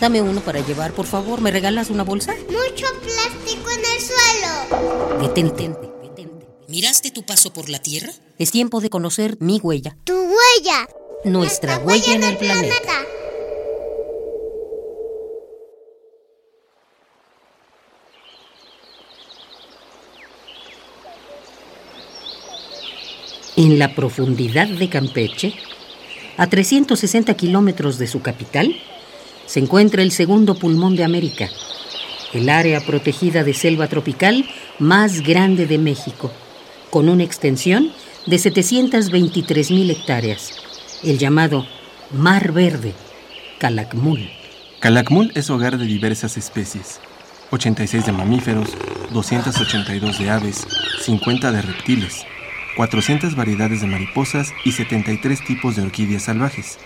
Dame uno para llevar, por favor. ¿Me regalas una bolsa? Mucho plástico en el suelo. Detente, detente. ¿Miraste tu paso por la Tierra? Es tiempo de conocer mi huella. Tu huella. Nuestra huella en el planeta. En la profundidad de Campeche, a 360 kilómetros de su capital, se encuentra el segundo pulmón de América, el área protegida de selva tropical más grande de México, con una extensión de 723 mil hectáreas, el llamado Mar Verde, Calakmul. Calakmul es hogar de diversas especies, 86 de mamíferos, 282 de aves, 50 de reptiles, 400 variedades de mariposas y 73 tipos de orquídeas salvajes.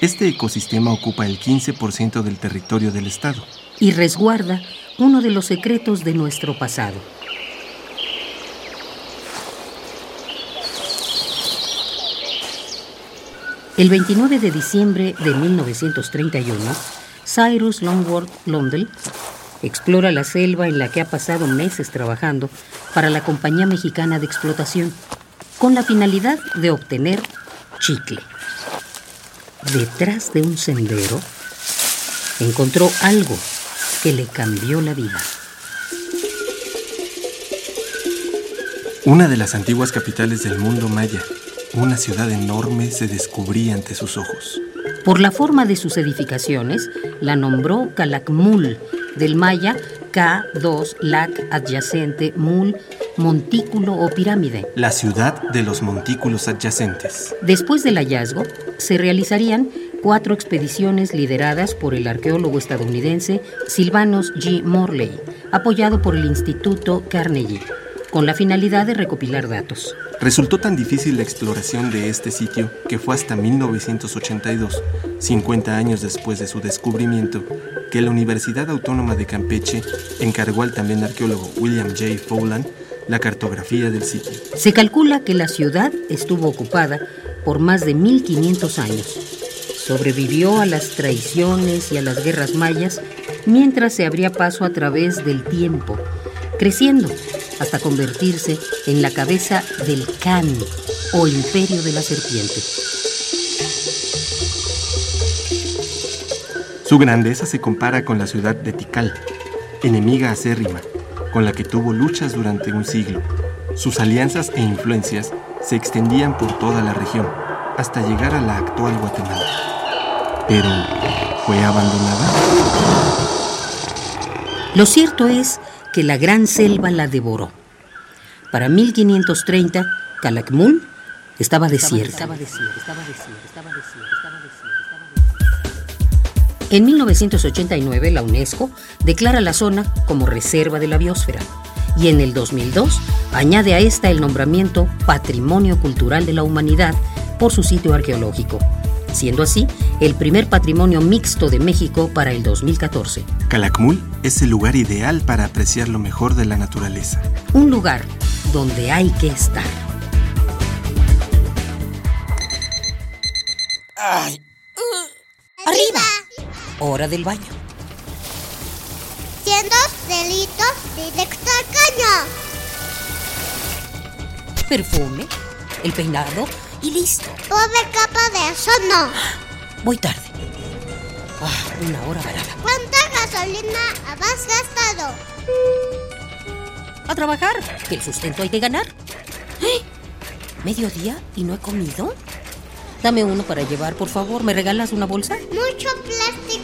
Este ecosistema ocupa el 15% del territorio del estado. Y resguarda uno de los secretos de nuestro pasado. El 29 de diciembre de 1931, Cyrus Longworth Londell explora la selva en la que ha pasado meses trabajando para la Compañía Mexicana de Explotación, con la finalidad de obtener chicle. Detrás de un sendero, encontró algo que le cambió la vida. Una de las antiguas capitales del mundo maya, una ciudad enorme se descubría ante sus ojos. Por la forma de sus edificaciones, la nombró Calakmul, del maya K2 Lac adyacente Mul, montículo o pirámide. La ciudad de los montículos adyacentes. Después del hallazgo, se realizarían cuatro expediciones lideradas por el arqueólogo estadounidense Silvanus G. Morley, apoyado por el Instituto Carnegie, con la finalidad de recopilar datos. Resultó tan difícil la exploración de este sitio que fue hasta 1982, 50 años después de su descubrimiento, que la Universidad Autónoma de Campeche encargó al también arqueólogo William J. Fowland la cartografía del sitio. Se calcula que la ciudad estuvo ocupada por más de 1500 años. Sobrevivió a las traiciones y a las guerras mayas mientras se abría paso a través del tiempo, creciendo hasta convertirse en la cabeza del Khan o imperio de la serpiente. Su grandeza se compara con la ciudad de Tikal, enemiga acérrima, con la que tuvo luchas durante un siglo. Sus alianzas e influencias se extendían por toda la región, hasta llegar a la actual Guatemala. Pero, ¿fue abandonada? Lo cierto es que la gran selva la devoró. Para 1530, Calakmul estaba desierta. En 1989, la UNESCO declara la zona como reserva de la biosfera y en el 2002 añade a esta el nombramiento Patrimonio Cultural de la Humanidad por su sitio arqueológico, siendo así el primer patrimonio mixto de México para el 2014. Calakmul es el lugar ideal para apreciar lo mejor de la naturaleza. Un lugar donde hay que estar. Ay. Arriba. Hora del baño. Siendo delitos directo al caño. Perfume, el peinado y listo. Pobre capa de eso no. Voy tarde. Ah, una hora varada. ¿Cuánta gasolina has gastado? A trabajar, que el sustento hay que ganar. ¡Eh! ¿Mediodía y no he comido? Dame uno para llevar, por favor. ¿Me regalas una bolsa? Mucho plástico